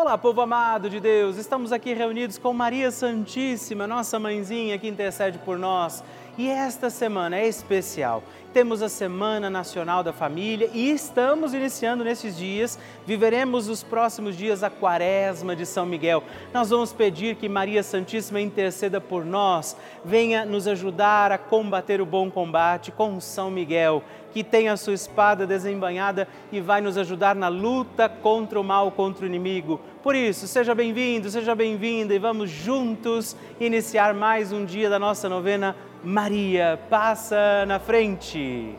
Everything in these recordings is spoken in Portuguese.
Olá, povo amado de Deus, estamos aqui reunidos com Maria Santíssima, nossa mãezinha que intercede por nós. E esta semana é especial. Temos a Semana Nacional da Família e estamos iniciando nesses dias, viveremos os próximos dias a Quaresma de São Miguel. Nós vamos pedir que Maria Santíssima interceda por nós, venha nos ajudar a combater o bom combate com São Miguel, que tem a sua espada desembanhada e vai nos ajudar na luta contra o mal, contra o inimigo. Por isso, seja bem-vindo, seja bem-vinda e vamos juntos iniciar mais um dia da nossa novena Maria passa na frente.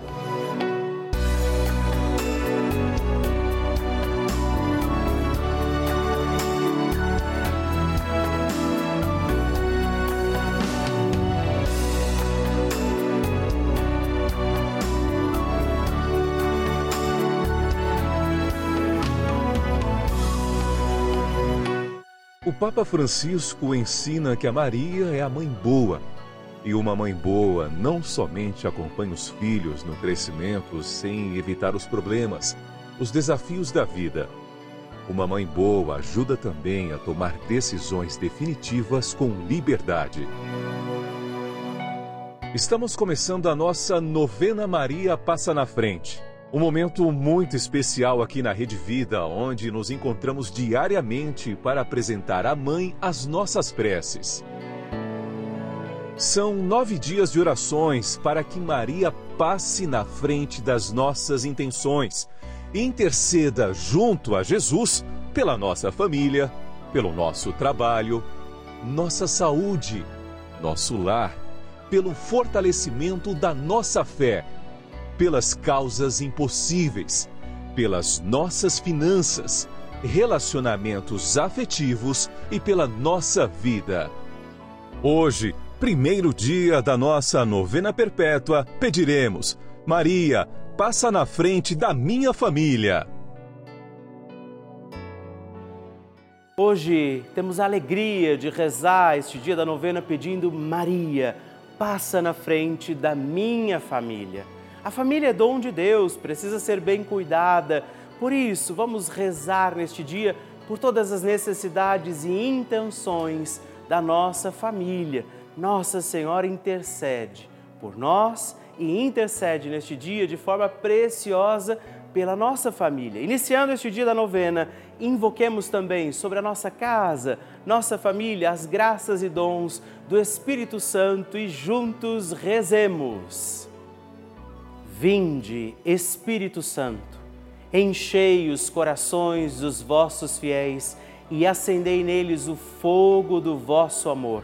O Papa Francisco ensina que a Maria é a mãe boa e uma mãe boa não somente acompanha os filhos no crescimento sem evitar os problemas, os desafios da vida. Uma mãe boa ajuda também a tomar decisões definitivas com liberdade. Estamos começando a nossa novena Maria Passa na Frente. Um momento muito especial aqui na Rede Vida, onde nos encontramos diariamente para apresentar à Mãe as nossas preces. São nove dias de orações para que Maria passe na frente das nossas intenções e interceda junto a Jesus pela nossa família, pelo nosso trabalho, nossa saúde, nosso lar, pelo fortalecimento da nossa fé, pelas causas impossíveis, pelas nossas finanças, relacionamentos afetivos e pela nossa vida. Hoje, primeiro dia da nossa novena perpétua, pediremos: Maria, passa na frente da minha família. Hoje temos a alegria de rezar este dia da novena pedindo: Maria, passa na frente da minha família. A família é dom de Deus, precisa ser bem cuidada. Por isso, vamos rezar neste dia por todas as necessidades e intenções da nossa família nossa Senhora intercede por nós e intercede neste dia de forma preciosa pela nossa família. Iniciando este dia da novena, invoquemos também sobre a nossa casa, nossa família, as graças e dons do Espírito Santo e juntos rezemos. Vinde, Espírito Santo, enchei os corações dos vossos fiéis e acendei neles o fogo do vosso amor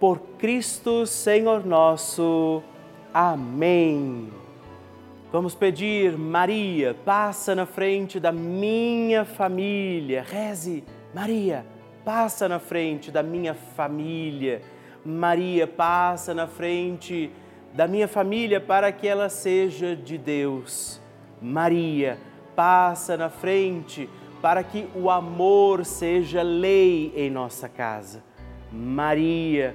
por Cristo Senhor nosso. Amém. Vamos pedir, Maria, passa na frente da minha família. Reze, Maria, passa na frente da minha família. Maria, passa na frente da minha família para que ela seja de Deus. Maria, passa na frente para que o amor seja lei em nossa casa. Maria,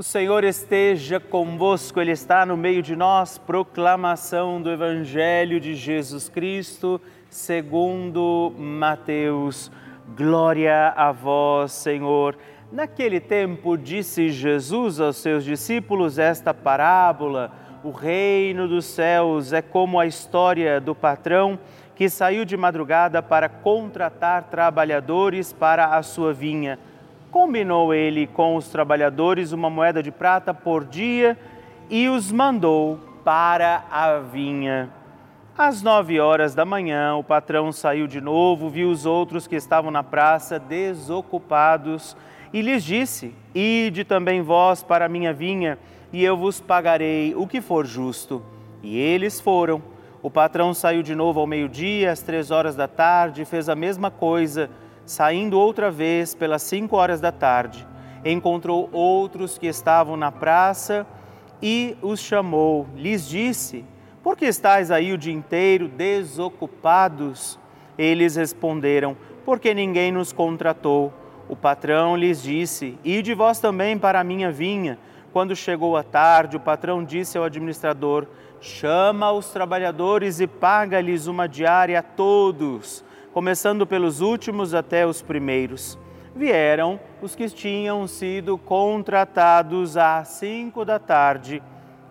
O Senhor esteja convosco, Ele está no meio de nós. Proclamação do Evangelho de Jesus Cristo, segundo Mateus. Glória a vós, Senhor. Naquele tempo, disse Jesus aos seus discípulos esta parábola: O reino dos céus é como a história do patrão que saiu de madrugada para contratar trabalhadores para a sua vinha combinou ele com os trabalhadores uma moeda de prata por dia e os mandou para a vinha. Às nove horas da manhã, o patrão saiu de novo, viu os outros que estavam na praça desocupados e lhes disse: Ide também vós para a minha vinha, e eu vos pagarei o que for justo. E eles foram. O patrão saiu de novo ao meio-dia, às três horas da tarde, fez a mesma coisa saindo outra vez pelas cinco horas da tarde, encontrou outros que estavam na praça e os chamou. Lhes disse: Por que estáis aí o dia inteiro desocupados? Eles responderam: Porque ninguém nos contratou. O patrão lhes disse: Ide vós também para a minha vinha. Quando chegou a tarde, o patrão disse ao administrador: Chama os trabalhadores e paga-lhes uma diária a todos começando pelos últimos até os primeiros. Vieram os que tinham sido contratados às cinco da tarde,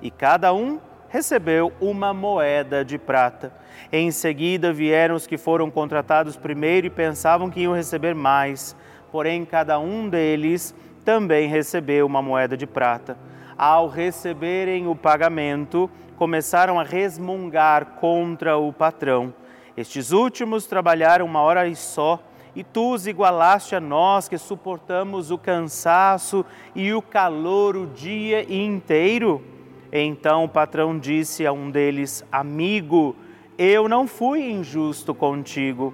e cada um recebeu uma moeda de prata. Em seguida vieram os que foram contratados primeiro e pensavam que iam receber mais, porém cada um deles também recebeu uma moeda de prata. Ao receberem o pagamento, começaram a resmungar contra o patrão. Estes últimos trabalharam uma hora e só, e tu os igualaste a nós que suportamos o cansaço e o calor o dia inteiro. Então o patrão disse a um deles: Amigo, eu não fui injusto contigo.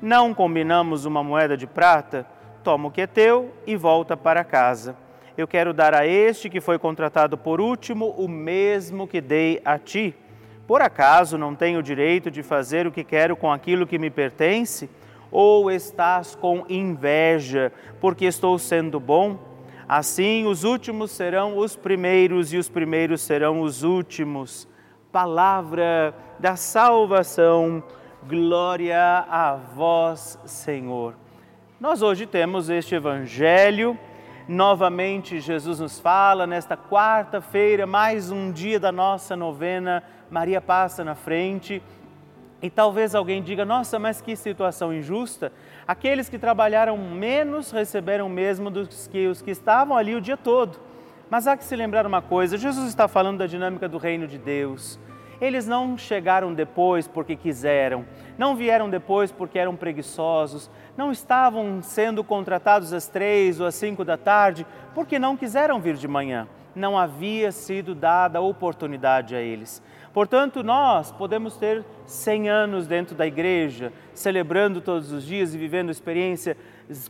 Não combinamos uma moeda de prata? Toma o que é teu e volta para casa. Eu quero dar a este que foi contratado por último o mesmo que dei a ti. Por acaso não tenho direito de fazer o que quero com aquilo que me pertence? Ou estás com inveja porque estou sendo bom? Assim, os últimos serão os primeiros e os primeiros serão os últimos. Palavra da salvação, glória a vós, Senhor. Nós hoje temos este Evangelho. Novamente, Jesus nos fala nesta quarta-feira, mais um dia da nossa novena. Maria passa na frente. E talvez alguém diga: nossa, mas que situação injusta. Aqueles que trabalharam menos receberam mesmo dos que os que estavam ali o dia todo. Mas há que se lembrar uma coisa: Jesus está falando da dinâmica do reino de Deus. Eles não chegaram depois porque quiseram, não vieram depois porque eram preguiçosos, não estavam sendo contratados às três ou às cinco da tarde porque não quiseram vir de manhã. Não havia sido dada oportunidade a eles. Portanto, nós podemos ter 100 anos dentro da igreja, celebrando todos os dias e vivendo experiências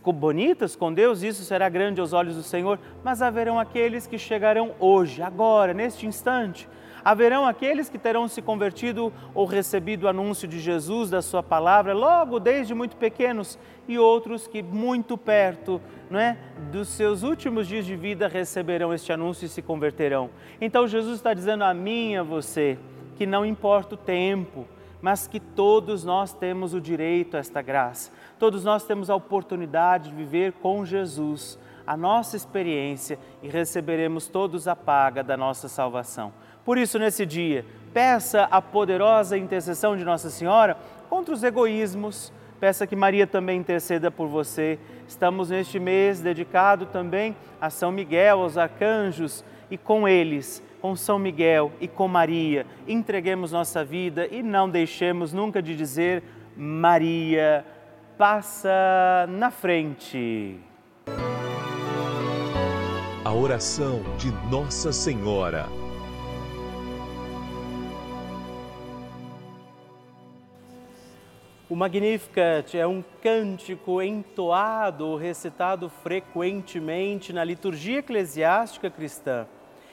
bonitas com Deus, isso será grande aos olhos do Senhor, mas haverão aqueles que chegarão hoje, agora, neste instante. Haverão aqueles que terão se convertido ou recebido o anúncio de Jesus, da Sua palavra, logo desde muito pequenos, e outros que muito perto não é, dos seus últimos dias de vida receberão este anúncio e se converterão. Então Jesus está dizendo a mim e a você que não importa o tempo, mas que todos nós temos o direito a esta graça. Todos nós temos a oportunidade de viver com Jesus a nossa experiência e receberemos todos a paga da nossa salvação. Por isso, nesse dia, peça a poderosa intercessão de Nossa Senhora contra os egoísmos. Peça que Maria também interceda por você. Estamos neste mês dedicado também a São Miguel, aos arcanjos, e com eles com São Miguel e com Maria, entreguemos nossa vida e não deixemos nunca de dizer: Maria, passa na frente. A oração de Nossa Senhora. O Magnificat é um cântico entoado, recitado frequentemente na liturgia eclesiástica cristã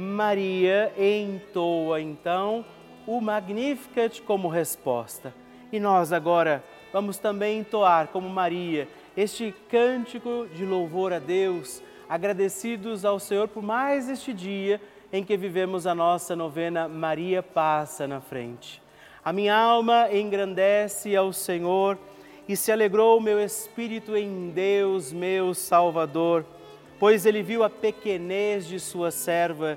Maria entoa então o Magnificat como resposta. E nós agora vamos também entoar como Maria este cântico de louvor a Deus, agradecidos ao Senhor por mais este dia em que vivemos a nossa novena Maria passa na frente. A minha alma engrandece ao Senhor e se alegrou o meu espírito em Deus, meu Salvador, pois ele viu a pequenez de sua serva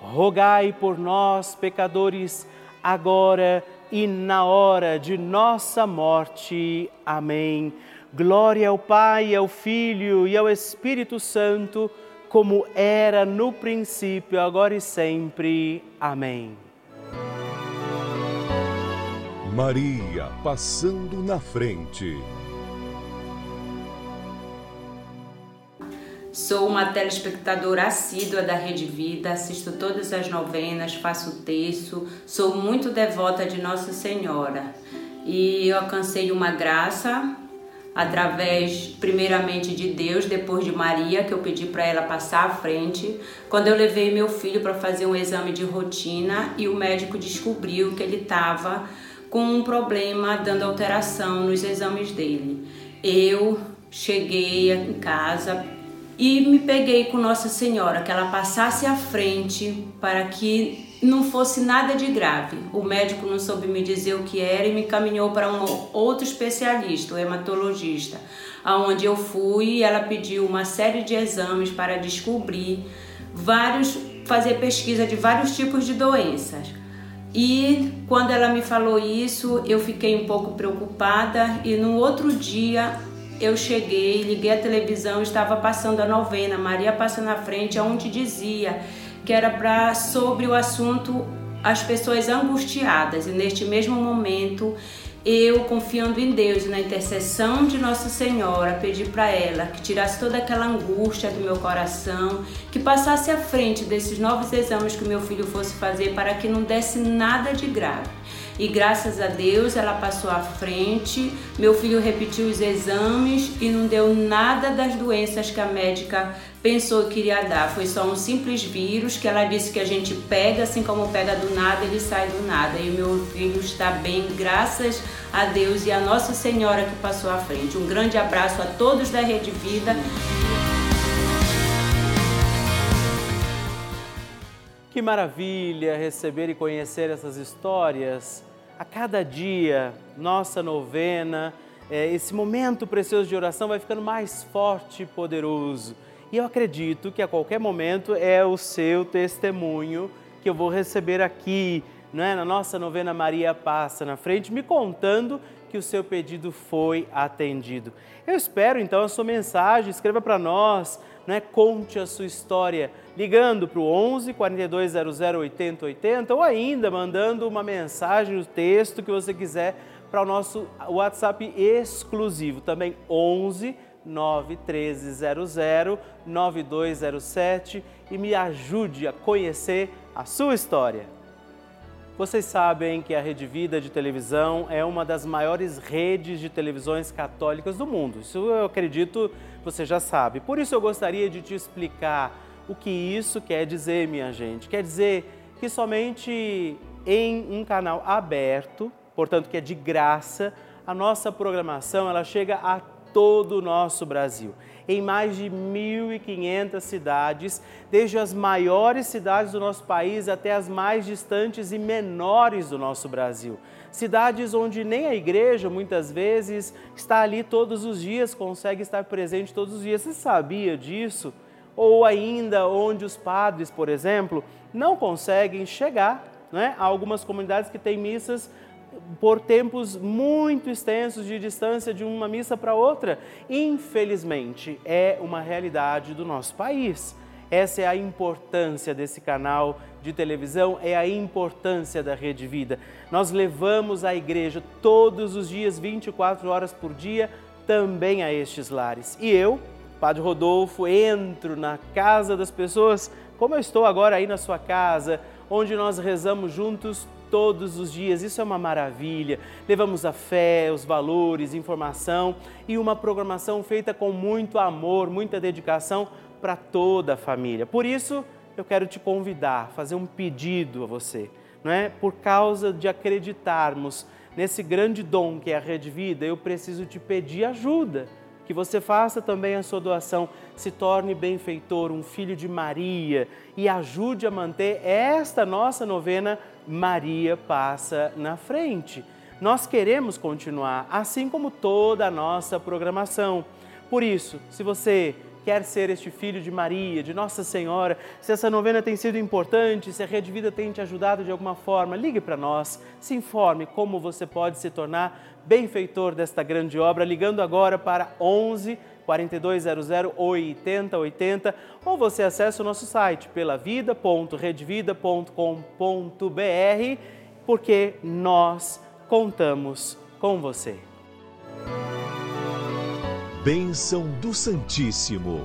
rogai por nós, pecadores, agora e na hora de nossa morte. Amém. Glória ao Pai, ao Filho e ao Espírito Santo, como era no princípio, agora e sempre. Amém. Maria passando na frente. Sou uma telespectadora assídua da Rede Vida, assisto todas as novenas, faço texto, sou muito devota de Nossa Senhora. E eu alcancei uma graça através, primeiramente, de Deus, depois de Maria, que eu pedi para ela passar à frente, quando eu levei meu filho para fazer um exame de rotina e o médico descobriu que ele estava com um problema dando alteração nos exames dele. Eu cheguei em casa e me peguei com Nossa Senhora, que ela passasse à frente para que não fosse nada de grave. O médico não soube me dizer o que era e me caminhou para um outro especialista, o hematologista, aonde eu fui e ela pediu uma série de exames para descobrir vários, fazer pesquisa de vários tipos de doenças. E quando ela me falou isso, eu fiquei um pouco preocupada e no outro dia eu cheguei, liguei a televisão, estava passando a novena, Maria passa na frente, onde dizia que era para sobre o assunto as pessoas angustiadas. E neste mesmo momento eu, confiando em Deus na intercessão de Nossa Senhora, pedi para ela que tirasse toda aquela angústia do meu coração, que passasse à frente desses novos exames que meu filho fosse fazer para que não desse nada de grave. E graças a Deus ela passou à frente, meu filho repetiu os exames e não deu nada das doenças que a médica pensou que iria dar. Foi só um simples vírus que ela disse que a gente pega, assim como pega do nada, ele sai do nada. E meu filho está bem, graças a Deus e a Nossa Senhora que passou à frente. Um grande abraço a todos da Rede Vida. Que maravilha receber e conhecer essas histórias. A cada dia, nossa novena, é, esse momento precioso de oração vai ficando mais forte e poderoso. E eu acredito que a qualquer momento é o seu testemunho que eu vou receber aqui, não é? na nossa novena Maria Passa na frente, me contando que o seu pedido foi atendido. Eu espero então a sua mensagem, escreva para nós, não é? conte a sua história, ligando para o 11 4200 8080 ou ainda mandando uma mensagem, o um texto que você quiser para o nosso WhatsApp exclusivo, também 11 91300 9207 e me ajude a conhecer a sua história. Vocês sabem que a Rede Vida de televisão é uma das maiores redes de televisões católicas do mundo. Isso eu acredito você já sabe. Por isso eu gostaria de te explicar o que isso quer dizer, minha gente. Quer dizer que somente em um canal aberto, portanto que é de graça, a nossa programação ela chega a todo o nosso Brasil, em mais de 1.500 cidades, desde as maiores cidades do nosso país até as mais distantes e menores do nosso Brasil. Cidades onde nem a igreja muitas vezes está ali todos os dias, consegue estar presente todos os dias. Você sabia disso? Ou ainda onde os padres, por exemplo, não conseguem chegar né, a algumas comunidades que têm missas por tempos muito extensos de distância de uma missa para outra. Infelizmente, é uma realidade do nosso país. Essa é a importância desse canal de televisão, é a importância da Rede Vida. Nós levamos a igreja todos os dias, 24 horas por dia, também a estes lares. E eu, Padre Rodolfo, entro na casa das pessoas, como eu estou agora aí na sua casa, onde nós rezamos juntos todos os dias. Isso é uma maravilha. Levamos a fé, os valores, informação e uma programação feita com muito amor, muita dedicação para toda a família. Por isso, eu quero te convidar, fazer um pedido a você, não é? Por causa de acreditarmos nesse grande dom que é a Rede Vida, eu preciso te pedir ajuda que você faça também a sua doação, se torne benfeitor, um filho de Maria e ajude a manter esta nossa novena Maria passa na frente. Nós queremos continuar, assim como toda a nossa programação. Por isso, se você quer ser este filho de Maria, de Nossa Senhora, se essa novena tem sido importante, se a Rede Vida tem te ajudado de alguma forma, ligue para nós, se informe como você pode se tornar benfeitor desta grande obra, ligando agora para 11 4200 8080 ou você acessa o nosso site pelavida.redvida.com.br porque nós contamos com você bênção do Santíssimo.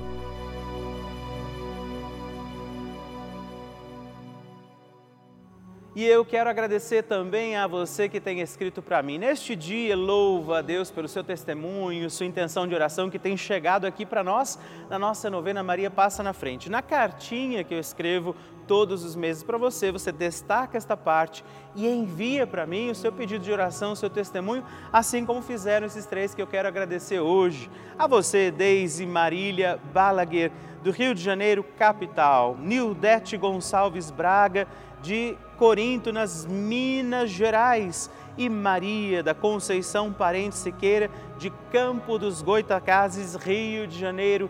E eu quero agradecer também a você que tem escrito para mim. Neste dia, louva a Deus pelo seu testemunho, sua intenção de oração que tem chegado aqui para nós na nossa novena Maria Passa na Frente. Na cartinha que eu escrevo todos os meses para você. Você destaca esta parte e envia para mim o seu pedido de oração, o seu testemunho, assim como fizeram esses três que eu quero agradecer hoje. A você, Deise Marília Balaguer, do Rio de Janeiro, capital. Nildete Gonçalves Braga, de Corinto, nas Minas Gerais. E Maria da Conceição Parente Siqueira, de Campo dos Goitacazes, Rio de Janeiro,